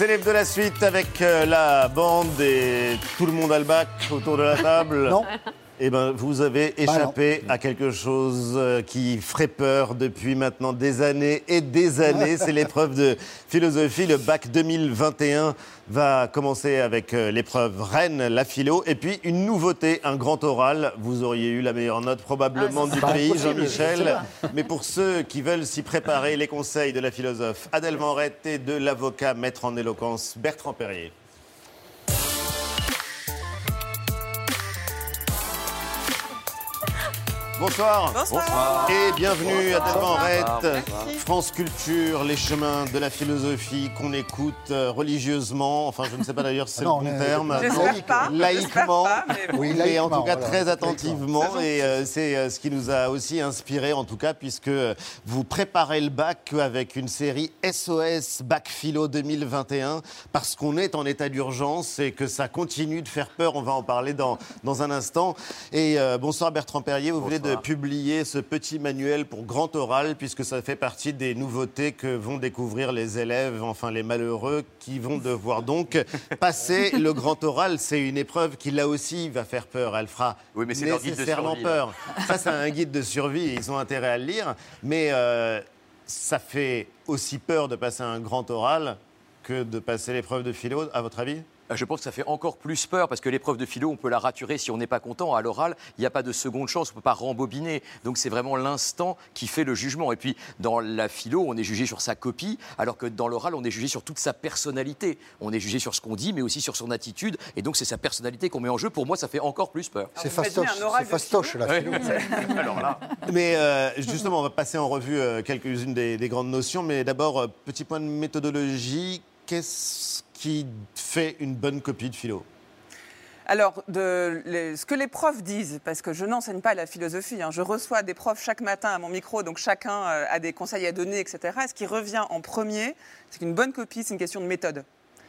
Célèbre de la suite avec euh, la bande et tout le monde a le bac autour de la table. Non. Eh ben, vous avez échappé à quelque chose euh, qui ferait peur depuis maintenant des années et des années. C'est l'épreuve de philosophie. Le bac 2021 va commencer avec euh, l'épreuve Rennes, la philo, et puis une nouveauté, un grand oral. Vous auriez eu la meilleure note probablement du pas pays, Jean-Michel. Mais pour ceux qui veulent s'y préparer, les conseils de la philosophe Adèle Morette et de l'avocat maître en éloquence Bertrand Perrier. Bonsoir. Bonsoir. Et bienvenue à Morette. Merci. France Culture, les chemins de la philosophie qu'on écoute euh, religieusement. Enfin, je ne sais pas d'ailleurs si c'est le bon terme. J'espère pas. Laïquement. pas, mais bon. Oui, Mais en laïquement, tout cas voilà, très laïquement. attentivement et euh, c'est euh, ce qui nous a aussi inspiré en tout cas puisque vous préparez le bac avec une série SOS Bac Philo 2021 parce qu'on est en état d'urgence et que ça continue de faire peur, on va en parler dans, dans un instant. Et euh, bonsoir Bertrand Perrier, vous venez de publier ce petit manuel pour grand oral puisque ça fait partie des nouveautés que vont découvrir les élèves, enfin les malheureux qui vont devoir donc passer le grand oral. C'est une épreuve qui là aussi va faire peur, elle fera Oui, mais guide de nécessairement peur. Ça, c'est un guide de survie ils ont intérêt à le lire. Mais euh, ça fait aussi peur de passer un grand oral que de passer l'épreuve de philo, à votre avis? Je pense que ça fait encore plus peur parce que l'épreuve de philo, on peut la raturer si on n'est pas content. À l'oral, il n'y a pas de seconde chance, on ne peut pas rembobiner. Donc c'est vraiment l'instant qui fait le jugement. Et puis dans la philo, on est jugé sur sa copie, alors que dans l'oral, on est jugé sur toute sa personnalité. On est jugé sur ce qu'on dit, mais aussi sur son attitude. Et donc c'est sa personnalité qu'on met en jeu. Pour moi, ça fait encore plus peur. C'est fastoche, oral c'est de fastoche la philo. alors là. Mais euh, justement, on va passer en revue euh, quelques-unes des, des grandes notions. Mais d'abord, euh, petit point de méthodologie. Qu'est-ce qui fait une bonne copie de philo Alors, ce que les profs disent, parce que je n'enseigne pas la philosophie, hein, je reçois des profs chaque matin à mon micro, donc chacun euh, a des conseils à donner, etc. Et ce qui revient en premier, c'est qu'une bonne copie, c'est une question de méthode.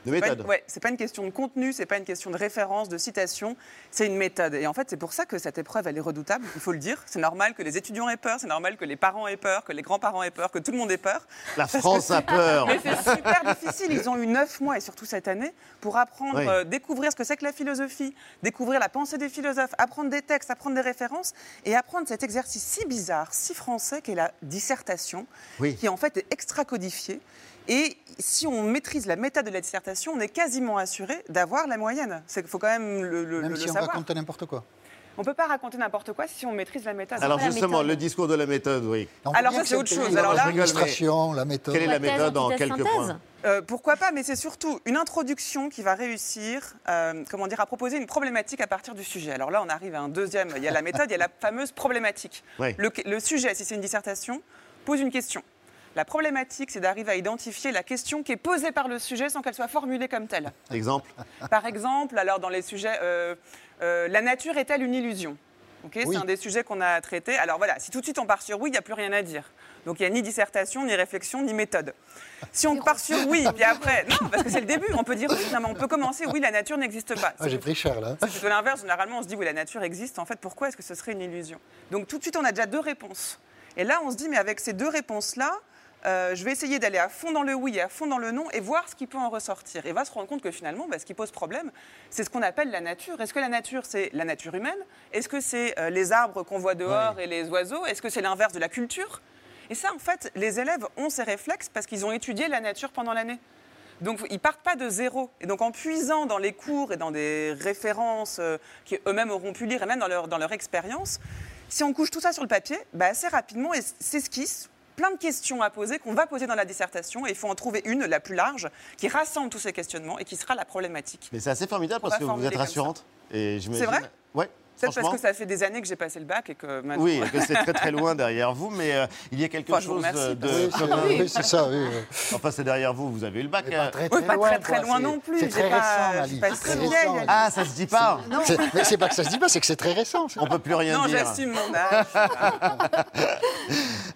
De C'est pas une- méthode ouais, c'est pas une question de contenu, c'est pas une question de référence, de citation, c'est une méthode. Et en fait, c'est pour ça que cette épreuve, elle est redoutable, il faut le dire. C'est normal que les étudiants aient peur, c'est normal que les parents aient peur, que les grands-parents aient peur, que tout le monde ait peur. La France a peur. Mais c'est super difficile. Ils ont eu neuf mois, et surtout cette année, pour apprendre, Oui. euh, découvrir ce que c'est que la philosophie, découvrir la pensée des philosophes, apprendre des textes, apprendre des références, et apprendre cet exercice si bizarre, si français, qu'est la dissertation, Oui. qui en fait est extra codifié. Et si on maîtrise la méthode de la dissertation, on est quasiment assuré d'avoir la moyenne. Il faut quand même le, le- Même le si on savoir. raconte n'importe quoi. On ne peut pas raconter n'importe quoi si on maîtrise la méthode. Alors justement, méthode. le discours de la méthode, oui. On Alors ça, c'est autre chose. Alors là- l'administration, la méthode. Quelle est la méthode en quelques synthèse. points? Euh, pourquoi pas, mais c'est surtout une introduction qui va réussir, euh, comment dire, à proposer une problématique à partir du sujet. Alors là, on arrive à un deuxième. Il y a la méthode, il y a la fameuse problématique. Oui. Le, le sujet, si c'est une dissertation, pose une question. La problématique, c'est d'arriver à identifier la question qui est posée par le sujet sans qu'elle soit formulée comme telle. Exemple Par exemple, alors dans les sujets, euh, euh, la nature est-elle une illusion? Oui. C'est un des sujets qu'on a traité. Alors voilà, si tout de suite on part sur oui, il n'y a plus rien à dire. Donc il n'y a ni dissertation, ni réflexion, ni méthode. Si on part sur oui, puis après, non, parce que c'est le début, on peut dire oui, non, mais on peut commencer, oui, la nature n'existe pas. Ah, J'ai pris cher là. C'est plutôt l'inverse. Généralement, on se dit, oui, la nature existe. En fait, pourquoi est-ce que ce serait une illusion? Donc, tout de suite, on a déjà deux réponses. Et là, on se dit, mais avec ces deux réponses-là, euh, je vais essayer d'aller à fond dans le oui et à fond dans le non et voir ce qui peut en ressortir. Et va se rendre compte que finalement, bah, ce qui pose problème, c'est ce qu'on appelle la nature. Est-ce que la nature, c'est la nature humaine? Est-ce que c'est euh, les arbres qu'on voit dehors et les oiseaux? Est-ce que c'est l'inverse de la culture? Et ça, en fait, les élèves ont ces réflexes parce qu'ils ont étudié la nature pendant l'année. Donc ils partent pas de zéro. Et donc en puisant dans les cours et dans des références euh, qu'eux-mêmes auront pu lire et même dans leur, dans leur expérience, si on couche tout ça sur le papier, bah, assez rapidement, et s'esquisse plein de questions à poser qu'on va poser dans la dissertation. Et il faut en trouver une, la plus large, qui rassemble tous ces questionnements et qui sera la problématique. Mais c'est assez formidable On parce que vous êtes rassurante. Et j'imagine- vrai? Ouais. Peut-être parce que ça fait des années que j'ai passé le bac et que maintenant... Oui, et que c'est très très loin derrière vous, mais euh, il y a quelque Enfin, je vous chose remercie, euh, de Oui, c'est oui, ça. Oui, oui. Enfin, c'est derrière vous, vous avez eu le bac. Mais hein. pas très, Oui, très pas loin. très, très loin non plus. C'est très pas- récent, pas très. Ah, ça se dit pas. C'est- Mais c'est pas que ça se dit pas, c'est que c'est très récent. On peut plus rien Non, dire. j'assume mon âge.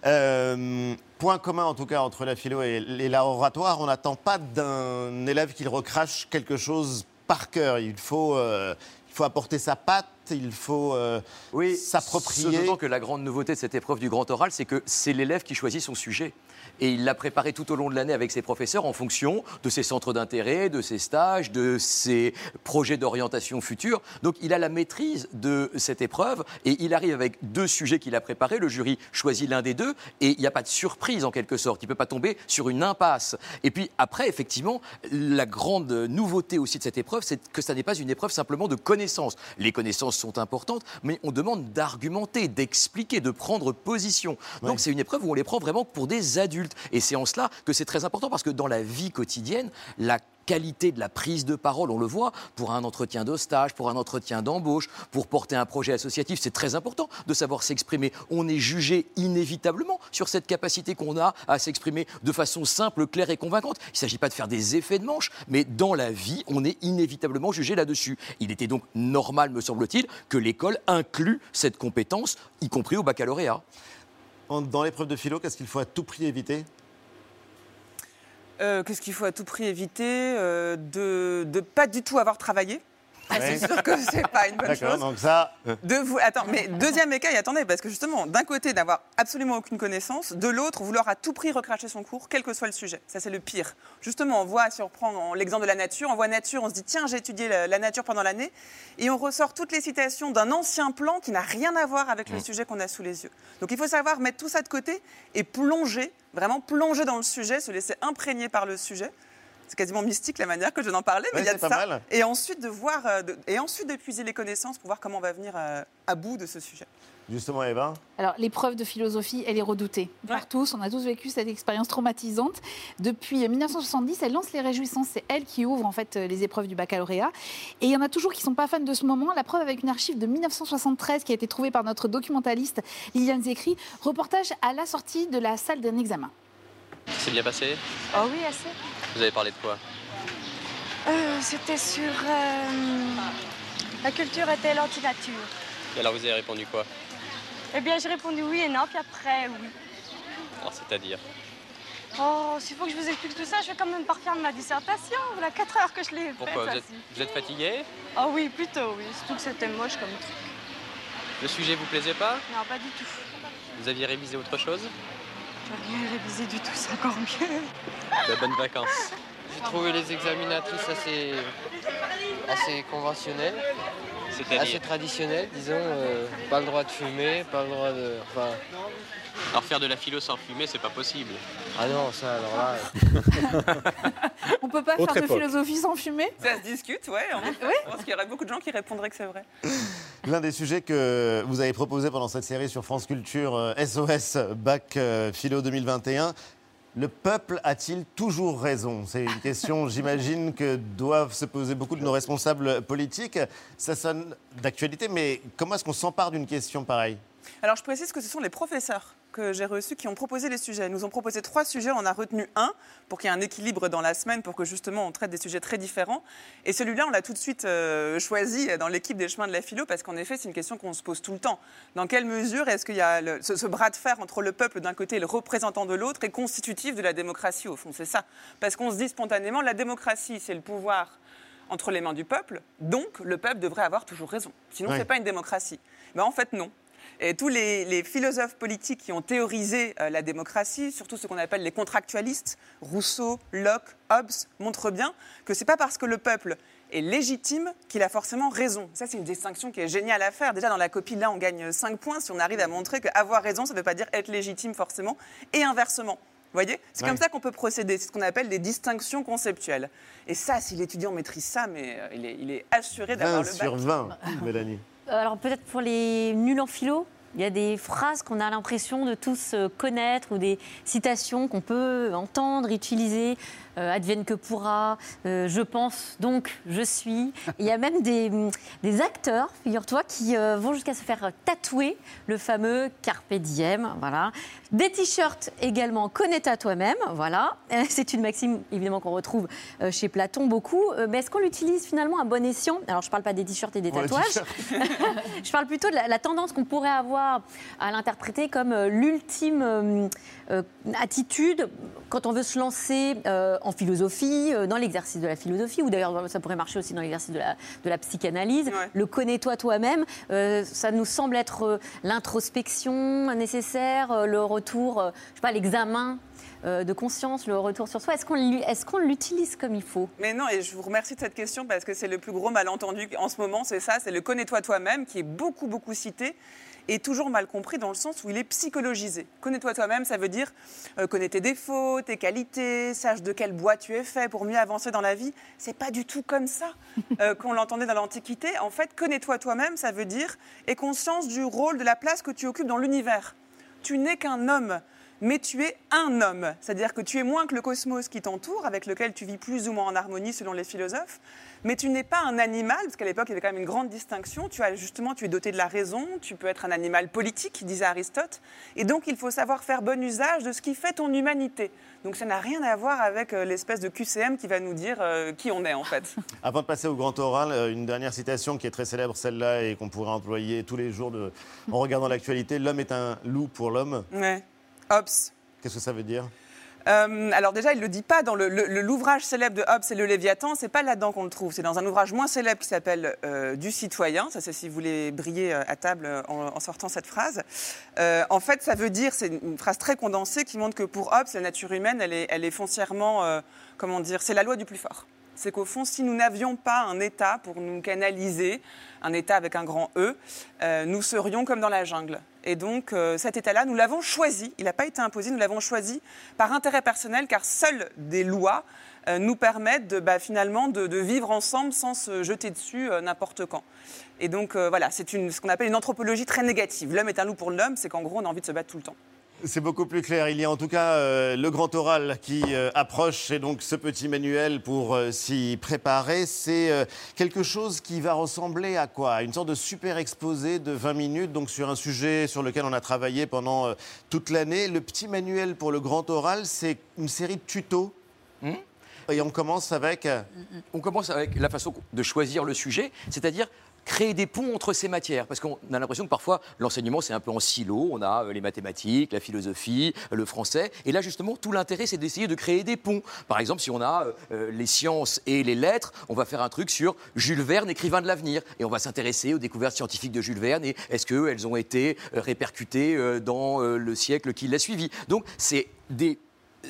Euh, point commun en tout cas entre la philo et, et l'oratoire, on n'attend pas d'un élève qu'il recrache quelque chose par cœur. Il faut, euh, il faut apporter sa patte il faut euh, Oui, s'approprier. D'autant que la grande nouveauté de cette épreuve du grand oral, c'est que c'est l'élève qui choisit son sujet. Et il l'a préparé tout au long de l'année avec ses professeurs en fonction de ses centres d'intérêt, de ses stages, de ses projets d'orientation future. Donc il a la maîtrise de cette épreuve et il arrive avec deux sujets qu'il a préparés. Le jury choisit l'un des deux et il n'y a pas de surprise en quelque sorte. Il ne peut pas tomber sur une impasse. Et puis après, effectivement, la grande nouveauté aussi de cette épreuve, c'est que ça n'est pas une épreuve simplement de connaissances. Les connaissances sont importantes, mais on demande d'argumenter, d'expliquer, de prendre position. Donc Ouais. c'est une épreuve où on les prend vraiment pour des adultes. Et c'est en cela que c'est très important parce que dans la vie quotidienne, la qualité de la prise de parole, on le voit, pour un entretien de stage, pour un entretien d'embauche, pour porter un projet associatif, c'est très important de savoir s'exprimer. On est jugé inévitablement sur cette capacité qu'on a à s'exprimer de façon simple, claire et convaincante. Il ne s'agit pas de faire des effets de manche, mais dans la vie, on est inévitablement jugé là-dessus. Il était donc normal, me semble-t-il, que l'école inclue cette compétence, y compris au baccalauréat. Dans l'épreuve de philo, qu'est-ce qu'il faut à tout prix éviter? Euh, Qu'est-ce qu'il faut à tout prix éviter? Euh, De ne pas du tout avoir travaillé. Ah. C'est sûr que c'est pas une bonne D'accord, chose. donc ça, De vous... Attends, mais deuxième écueil, attendez, parce que justement, d'un côté, d'avoir absolument aucune connaissance, de l'autre, vouloir à tout prix recracher son cours, quel que soit le sujet. Ça, c'est le pire. Justement, on voit, si on reprend l'exemple de la nature, on voit nature, on se dit, tiens, j'ai étudié la, la nature pendant l'année, et on ressort toutes les citations d'un ancien plan qui n'a rien à voir avec le sujet qu'on a sous les yeux. Donc, il faut savoir mettre tout ça de côté et plonger, vraiment plonger dans le sujet, se laisser imprégner par le sujet. C'est quasiment mystique la manière que je n'en parlais, mais Ouais, il y a c'est de pas ça. mal. Et ensuite de voir, euh, de- et ensuite d'épuiser les connaissances pour voir comment on va venir euh, à bout de ce sujet. justement, Eva, Alors, l'épreuve de philosophie, elle est redoutée par Ouais. tous. On a tous vécu cette expérience traumatisante. Depuis 1970, elle lance les réjouissances. C'est elle qui ouvre en fait les épreuves du baccalauréat. Et il y en a toujours qui ne sont pas fans de ce moment. La preuve avec une archive de 1973 qui a été trouvée par notre documentaliste Liliane Zécry. Reportage à la sortie de la salle d'un examen. C'est bien passé? Oh oui, assez. Vous avez parlé de quoi? Euh, C'était sur euh, la culture était l'antinature. Et alors vous avez répondu quoi? Eh bien, j'ai répondu oui et non, puis après, oui. Alors c'est-à-dire? Oh, s'il faut que je vous explique tout ça, je vais quand même pas refaire ma dissertation. Voilà 4 heures que je l'ai. Pourquoi? Vous êtes, vous êtes fatigué Oh oui, plutôt, oui. Surtout que c'était moche comme truc. Le sujet vous plaisait pas? Non, pas du tout. Vous aviez révisé autre chose? J'ai rien révisé du tout, c'est encore mieux. De bonnes vacances. J'ai trouvé les examinatrices assez, assez conventionnelles, assez traditionnelles, disons. euh, pas le droit de fumer, pas le droit de. Enfin, Alors faire de la philo sans fumer, c'est pas possible. ah non, ça alors là. On peut pas Autre faire de philosophie sans fumer? Ça se discute, ouais. en effet. Je pense qu'il y aurait beaucoup de gens qui répondraient que c'est vrai. L'un des sujets que vous avez proposé pendant cette série sur France Culture, euh, SOS Bac euh, Philo 2021, le peuple a-t-il toujours raison? C'est une question, j'imagine, que doivent se poser beaucoup de nos responsables politiques. Ça sonne d'actualité, mais comment est-ce qu'on s'empare d'une question pareille? Alors, je précise que ce sont les professeurs que j'ai reçus qui ont proposé les sujets. Ils nous ont proposé trois sujets, on en a retenu un pour qu'il y ait un équilibre dans la semaine, pour que justement on traite des sujets très différents. Et celui-là, on l'a tout de suite euh, choisi dans l'équipe des chemins de la philo, parce qu'en effet, c'est une question qu'on se pose tout le temps. Dans quelle mesure est-ce qu'il y a le- ce, ce bras de fer entre le peuple d'un côté et le représentant de l'autre est constitutif de la démocratie, au fond C'est ça. Parce qu'on se dit spontanément, la démocratie, c'est le pouvoir entre les mains du peuple, donc le peuple devrait avoir toujours raison. Sinon, Ouais. c'est pas une démocratie. Mais en fait, non. Et tous les, les philosophes politiques qui ont théorisé euh, la démocratie, surtout ce qu'on appelle les contractualistes, Rousseau, Locke, Hobbes, montrent bien que c'est pas parce que le peuple est légitime qu'il a forcément raison. Ça, c'est une distinction qui est géniale à faire. Déjà, dans la copie, là, on gagne 5 points si on arrive à montrer qu'avoir raison, ça ne veut pas dire être légitime forcément, et inversement. Vous voyez? C'est Ouais. comme ça qu'on peut procéder. C'est ce qu'on appelle des distinctions conceptuelles. Et ça, si l'étudiant maîtrise ça, mais euh, il est, il est assuré 20 d'avoir le bac. sur 20, Mélanie. Alors peut-être pour les nuls en philo, il y a des phrases qu'on a l'impression de tous euh, connaître ou des citations qu'on peut entendre, utiliser. Euh, advienne que pourra, euh, je pense, donc je suis. Il y a même des, des acteurs, figure-toi, qui euh, vont jusqu'à se faire tatouer le fameux Carpe Diem. Voilà. Des t-shirts également, connais-toi toi-même. Voilà. C'est une maxime évidemment qu'on retrouve chez Platon beaucoup. Mais est-ce qu'on l'utilise finalement à bon escient? Alors je ne parle pas des t-shirts et des tatouages. Je parle plutôt de la, la tendance qu'on pourrait avoir à l'interpréter comme l'ultime attitude quand on veut se lancer en philosophie, euh, dans l'exercice de la philosophie, ou d'ailleurs ça pourrait marcher aussi dans l'exercice de la, de la psychanalyse. Ouais. Le connais-toi toi-même, euh, ça nous semble être euh, l'introspection nécessaire, le retour, je sais pas, l'examen de conscience, le retour sur soi. Est-ce qu'on qu'on l'utilise comme il faut? Mais non, et je vous remercie de cette question parce que c'est le plus gros malentendu en ce moment, c'est ça, c'est le connais-toi toi-même qui est beaucoup, beaucoup cité et toujours mal compris dans le sens où il est psychologisé. Connais-toi toi-même, ça veut dire euh, connais tes défauts, tes qualités, sache de quel bois tu es fait pour mieux avancer dans la vie. C'est pas du tout comme ça euh, qu'on l'entendait dans l'Antiquité. En fait, connais-toi toi-même, ça veut dire aie conscience du rôle, de la place que tu occupes dans l'univers. Tu n'es qu'un homme mais tu es un homme. C'est-à-dire que tu es moins que le cosmos qui t'entoure, avec lequel tu vis plus ou moins en harmonie selon les philosophes, mais tu n'es pas un animal, parce qu'à l'époque, il y avait quand même une grande distinction. Tu as justement, tu es doté de la raison, tu peux être un animal politique, disait Aristote, et donc il faut savoir faire bon usage de ce qui fait ton humanité. Donc ça n'a rien à voir avec euh, l'espèce de QCM qui va nous dire euh, qui on est en fait. Avant de passer au grand oral, euh, une dernière citation qui est très célèbre, celle-là, et qu'on pourrait employer tous les jours de- en regardant l'actualité. L'homme est un loup pour l'homme. Ouais. Hobbes. Qu'est-ce que ça veut dire? Euh, alors déjà, il ne le dit pas dans l'ouvrage célèbre de Hobbes et le Léviathan, c'est pas là-dedans qu'on le trouve. C'est dans un ouvrage moins célèbre qui s'appelle euh, Du citoyen. Ça, c'est si vous voulez briller euh, à table en, en sortant cette phrase. Euh, en fait, ça veut dire, c'est une phrase très condensée qui montre que pour Hobbes, la nature humaine, elle est, elle est foncièrement, comment dire, c'est la loi du plus fort. C'est qu'au fond, si nous n'avions pas un État pour nous canaliser, un État avec un grand E, euh, nous serions comme dans la jungle. Et donc, euh, cet État-là, nous l'avons choisi, il n'a pas été imposé, nous l'avons choisi par intérêt personnel, car seules des lois euh, nous permettent de, bah, finalement de, vivre ensemble sans se jeter dessus euh, n'importe quand. Et donc, voilà, c'est ce qu'on appelle une anthropologie très négative. L'homme est un loup pour l'homme, c'est qu'en gros, on a envie de se battre tout le temps. C'est beaucoup plus clair. Il y a en tout cas euh, le grand oral qui euh, approche et donc ce petit manuel pour euh, s'y préparer. C'est quelque chose qui va ressembler à quoi? Une sorte de super exposé de 20 minutes, donc sur un sujet sur lequel on a travaillé pendant toute l'année. Le petit manuel pour le grand oral, c'est une série de tutos. Hmm? Et on commence avec. On commence avec la façon de choisir le sujet, c'est-à-dire créer des ponts entre ces matières. Parce qu'on a l'impression que parfois, l'enseignement, c'est un peu en silo. On a euh, les mathématiques, la philosophie, le français. Et là, justement, tout l'intérêt, c'est d'essayer de créer des ponts. Par exemple, si on a euh, les sciences et les lettres, on va faire un truc sur Jules Verne, écrivain de l'avenir. Et on va s'intéresser aux découvertes scientifiques de Jules Verne et est-ce qu'elles ont été euh, répercutées euh, dans euh, le siècle qui l'a suivi. Donc, c'est des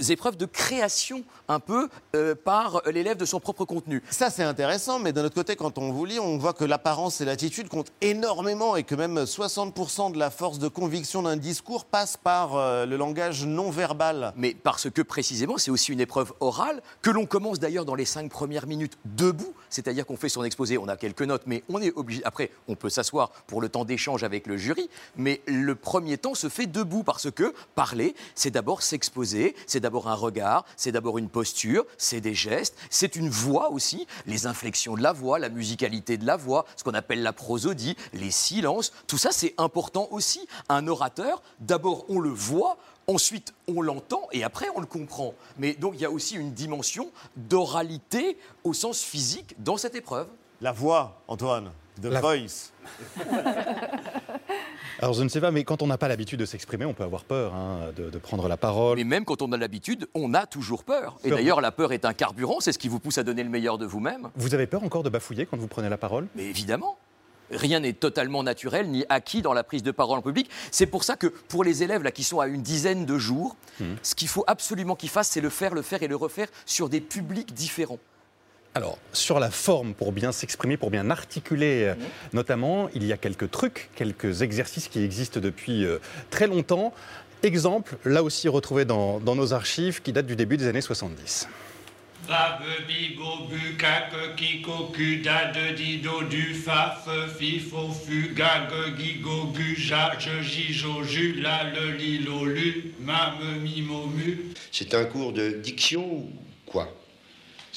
épreuves de création un peu euh, par l'élève de son propre contenu. Ça, c'est intéressant, mais d'un autre côté, quand on vous lit, on voit que l'apparence et l'attitude comptent énormément et que même 60% de la force de conviction d'un discours passe par euh, le langage non verbal. Mais parce que précisément, c'est aussi une épreuve orale que l'on commence d'ailleurs dans les cinq premières minutes debout, c'est-à-dire qu'on fait son exposé, on a quelques notes, mais on est obligé. Après, on peut s'asseoir pour le temps d'échange avec le jury, mais le premier temps se fait debout parce que parler, c'est d'abord s'exposer, c'est d'abord un regard, c'est d'abord une posture, c'est des gestes, c'est une voix aussi, les inflexions de la voix, la musicalité de la voix, ce qu'on appelle la prosodie, les silences, tout ça c'est important aussi. Un orateur, d'abord on le voit, Ensuite, on l'entend et après, on le comprend. Mais donc, il y a aussi une dimension d'oralité au sens physique dans cette épreuve. La voix, Antoine, the La- voice. Alors je ne sais pas, mais quand on n'a pas l'habitude de s'exprimer, on peut avoir peur hein, de, de prendre la parole. Mais même quand on a l'habitude, on a toujours peur. Et d'ailleurs, la peur est un carburant, c'est ce qui vous pousse à donner le meilleur de vous-même. Vous avez peur encore de bafouiller quand vous prenez la parole? Mais évidemment. Rien n'est totalement naturel ni acquis dans la prise de parole en public. C'est pour ça que pour les élèves là, qui sont à une dizaine de jours, ce qu'il faut absolument qu'ils fassent, c'est le faire, le faire et le refaire sur des publics différents. Alors, sur la forme, pour bien s'exprimer, pour bien articuler, euh, notamment, il y a quelques trucs, quelques exercices qui existent depuis euh, très longtemps. Exemple, là aussi retrouvé dans, dans nos archives, qui datent du début des années 70. Brave, bigot, bu, caque, kiko, cu, dade, dido, du, faf, fifo, fu, gag, gigo, gu, jage, jijo, ju, la, le, li, lo, lu, mame, mimo, mu. C'est un cours de diction ou quoi?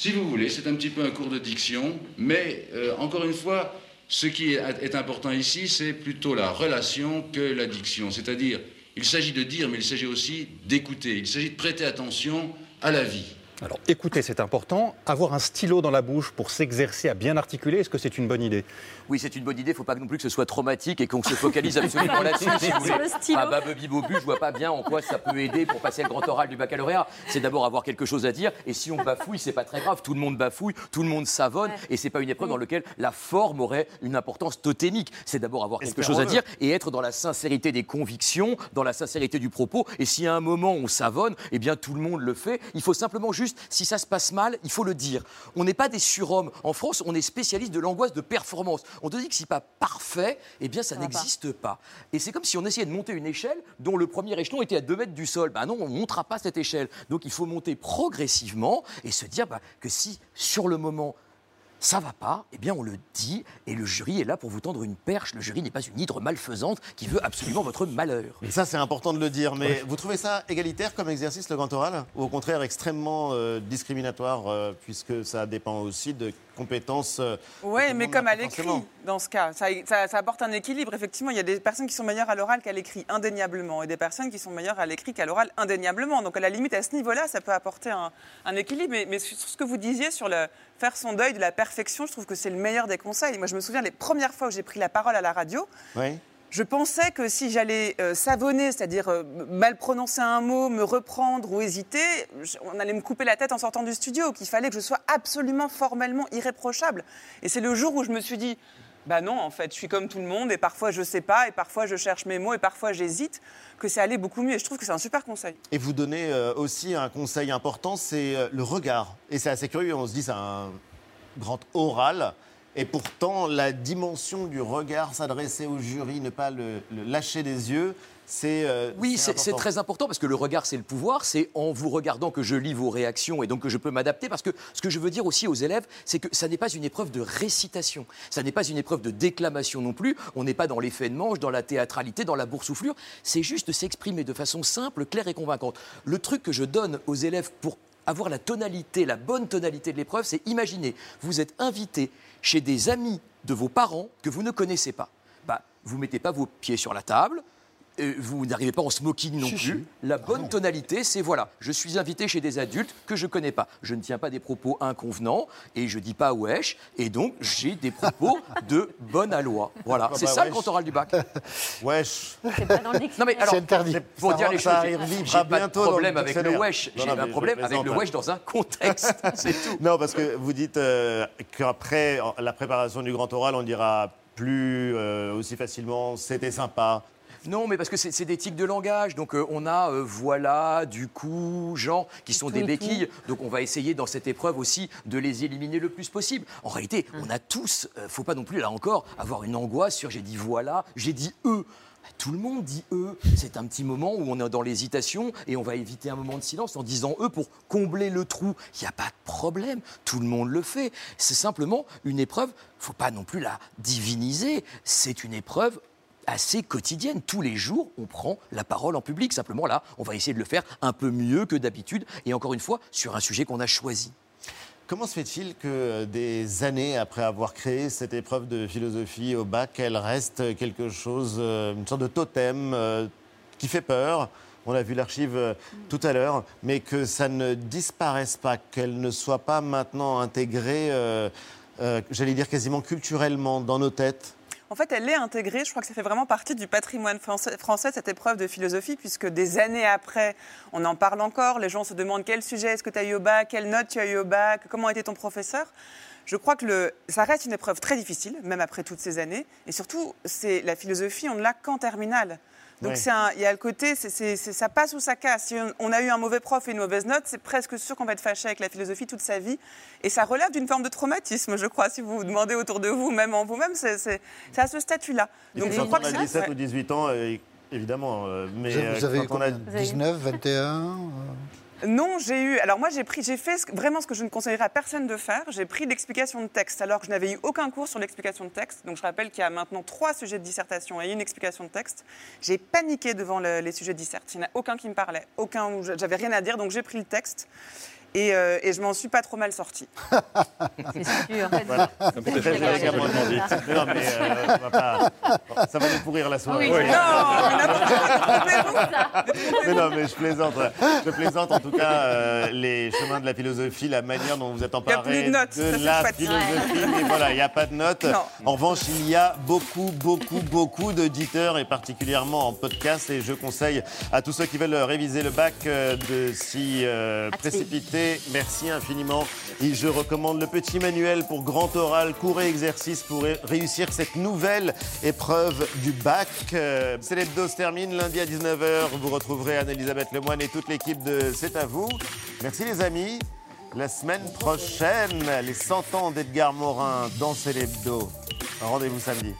Si vous voulez, c'est un petit peu un cours de diction, mais euh, encore une fois, ce qui est, est important ici, c'est plutôt la relation que la diction. C'est-à-dire, il s'agit de dire, mais il s'agit aussi d'écouter. Il s'agit de prêter attention à la vie. Alors écoutez, c'est important. Avoir un stylo dans la bouche pour s'exercer à bien articuler, est-ce que c'est une bonne idée? Oui, c'est une bonne idée. Il ne faut pas non plus que ce soit traumatique et qu'on se focalise absolument là-dessus. si vous Sur voulez. le stylo. Ah bah, Bobby Bobu, je vois pas bien en quoi ça peut aider pour passer le grand oral du baccalauréat. C'est d'abord avoir quelque chose à dire. Et si on bafouille, c'est pas très grave. Tout le monde bafouille, tout le monde savonne. Et c'est pas une épreuve dans laquelle la forme aurait une importance totémique. C'est d'abord avoir quelque chose à dire et être dans la sincérité des convictions, dans la sincérité du propos. Et si à un moment on savonne, eh bien tout le monde le fait. Il faut simplement juste, si ça se passe mal, il faut le dire. On n'est pas des surhommes. En France, on est spécialiste de l'angoisse de performance. On te dit que si pas parfait, eh bien ça n'existe pas. Et c'est comme si on essayait de monter une échelle dont le premier échelon était à 2 mètres du sol. Ben non, on ne montera pas cette échelle. Donc il faut monter progressivement et se dire bah, que si sur le moment ça va pas, eh bien on le dit et le jury est là pour vous tendre une perche. Le jury n'est pas une hydre malfaisante qui veut absolument votre malheur. Et ça, c'est important de le dire. Mais vous trouvez ça égalitaire comme exercice, le grand oral? Ou au contraire extrêmement euh, discriminatoire, euh, puisque ça dépend aussi de compétences euh, Oui, mais comme à l'écrit, dans ce cas. Ça, ça- ça apporte un équilibre. Effectivement, il y a des personnes qui sont meilleures à l'oral qu'à l'écrit, indéniablement, et des personnes qui sont meilleures à l'écrit qu'à l'oral, indéniablement. Donc, à la limite, à ce niveau-là, ça peut apporter un, un équilibre. Mais, mais sur ce que vous disiez sur le faire son deuil de la perfection, je trouve que c'est le meilleur des conseils. Moi, je me souviens les premières fois où j'ai pris la parole à la radio, Oui. Je pensais que si j'allais euh, savonner, c'est-à-dire euh, mal prononcer un mot, me reprendre ou hésiter, on allait me couper la tête en sortant du studio, qu'il fallait que je sois absolument formellement irréprochable. Et c'est le jour où je me suis dit, bah non, en fait, je suis comme tout le monde, et parfois je sais pas, et parfois je cherche mes mots, et parfois j'hésite, que c'est allé beaucoup mieux. Et je trouve que c'est un super conseil. Et vous donnez euh, aussi un conseil important, c'est le regard. Et c'est assez curieux, on se dit c'est un grand oral. Et pourtant, la dimension du regard, s'adresser au jury, ne pas le, le lâcher des yeux, c'est. euh, Oui, c'est très important parce que le regard, c'est le pouvoir. C'est en vous regardant que je lis vos réactions et donc que je peux m'adapter. Parce que ce que je veux dire aussi aux élèves, c'est que ça n'est pas une épreuve de récitation. Ça n'est pas une épreuve de déclamation non plus. On n'est pas dans l'effet de manche, dans la théâtralité, dans la boursouflure. C'est juste s'exprimer de façon simple, claire et convaincante. Le truc que je donne aux élèves pour avoir la tonalité, la bonne tonalité de l'épreuve, c'est imaginer, vous êtes invité chez des amis de vos parents que vous ne connaissez pas. Bah, vous mettez pas vos pieds sur la table, vous n'arrivez pas en smoking non plus. La bonne tonalité, c'est voilà, je suis invité chez des adultes que je connais pas. Je ne tiens pas des propos inconvenants et je dis pas wesh, et donc j'ai des propos de bonne aloi. Voilà, Pourquoi c'est pas ça le wesh grand oral du bac. Wesh. C'est pas dans le Non dictionnaire. mais alors, C'est interdit. pour Ça dire les choses, j'ai pas de problème avec le wesh, j'ai un problème avec le wesh dans un contexte, c'est tout. Non, parce que vous dites euh, qu'après la préparation du grand oral, on dira plus euh, aussi facilement c'était sympa. Non, mais parce que c'est des tics de langage. Donc euh, on a euh, voilà, du coup, genre, qui sont Tout des béquilles. Donc on va essayer dans cette épreuve aussi de les éliminer le plus possible. En réalité, on a tous, euh, faut pas non plus là encore avoir une angoisse sur j'ai dit voilà, j'ai dit eux. Tout le monde dit eux. C'est un petit moment où on est dans l'hésitation et on va éviter un moment de silence en disant eux pour combler le trou. Il n'y a pas de problème. Tout le monde le fait. C'est simplement une épreuve. Faut pas non plus la diviniser. C'est une épreuve assez quotidienne. Tous les jours, on prend la parole en public. Simplement, là, on va essayer de le faire un peu mieux que d'habitude. Et encore une fois, sur un sujet qu'on a choisi. Comment se fait-il que euh, des années après avoir créé cette épreuve de philosophie au bac, elle reste quelque chose, euh, une sorte de totem euh, qui fait peur? On a vu l'archive tout à l'heure, mais que ça ne disparaisse pas, qu'elle ne soit pas maintenant intégrée, j'allais dire quasiment culturellement, dans nos têtes? En fait, elle est intégrée. Je crois que ça fait vraiment partie du patrimoine français, cette épreuve de philosophie, puisque des années après, on en parle encore. Les gens se demandent quel sujet est-ce que tu as eu au bac, quelle note tu as eu au bac, comment était ton professeur. Je crois que ça reste une épreuve très difficile, même après toutes ces années. Et surtout, c'est la philosophie, on ne l'a qu'en terminale. Donc il y a le côté, ça passe ou ça casse. Si on, on a eu un mauvais prof et une mauvaise note, c'est presque sûr qu'on va être fâché avec la philosophie toute sa vie. Et ça relève d'une forme de traumatisme, je crois, si vous vous demandez autour de vous, même en vous-même, c'est à ce statut-là. Donc je quand crois on que a c'est- 17 ouais. ou 18 ans, euh, évidemment, euh, mais Vous, euh, vous avez quand on a combien 19, 21 euh, Non, j'ai eu. Alors moi, j'ai pris, j'ai fait vraiment ce que je ne conseillerais à personne de faire. J'ai pris l'explication de texte, alors que je n'avais eu aucun cours sur l'explication de texte. Donc je rappelle qu'il y a maintenant trois sujets de dissertation et une explication de texte. J'ai paniqué devant le- les sujets de dissert. Il n'y en a aucun qui me parlait, aucun où j'avais rien à dire. Donc j'ai pris le texte. Et, euh, et je m'en suis pas trop mal sortie. C'est sûr. Voilà. peut-être Très dit. Non, mais euh, on va pas- ça va nous pourrir la soirée. Oui. Non, mais n'importe quoi. Mais non, mais je plaisante. Je plaisante en tout cas euh, les chemins de la philosophie, la manière dont vous êtes Il y a emparé plus de notes, de la chouette. philosophie. Mais voilà, il n'y a pas de notes. Non. En revanche, il y a beaucoup, beaucoup, beaucoup d'auditeurs et particulièrement en podcast. Et je conseille à tous ceux qui veulent réviser le bac euh, de s'y euh, Merci infiniment. Et je recommande le petit manuel pour grand oral, cours et exercice pour ré- réussir cette nouvelle épreuve du bac. Euh, C'est l'hebdo se termine lundi à 19h. Vous retrouverez Anne-Elisabeth Lemoine et toute l'équipe de C'est à vous. Merci les amis. La semaine prochaine, les 100 ans d'Edgar Morin dans l'hebdo. Rendez-vous samedi.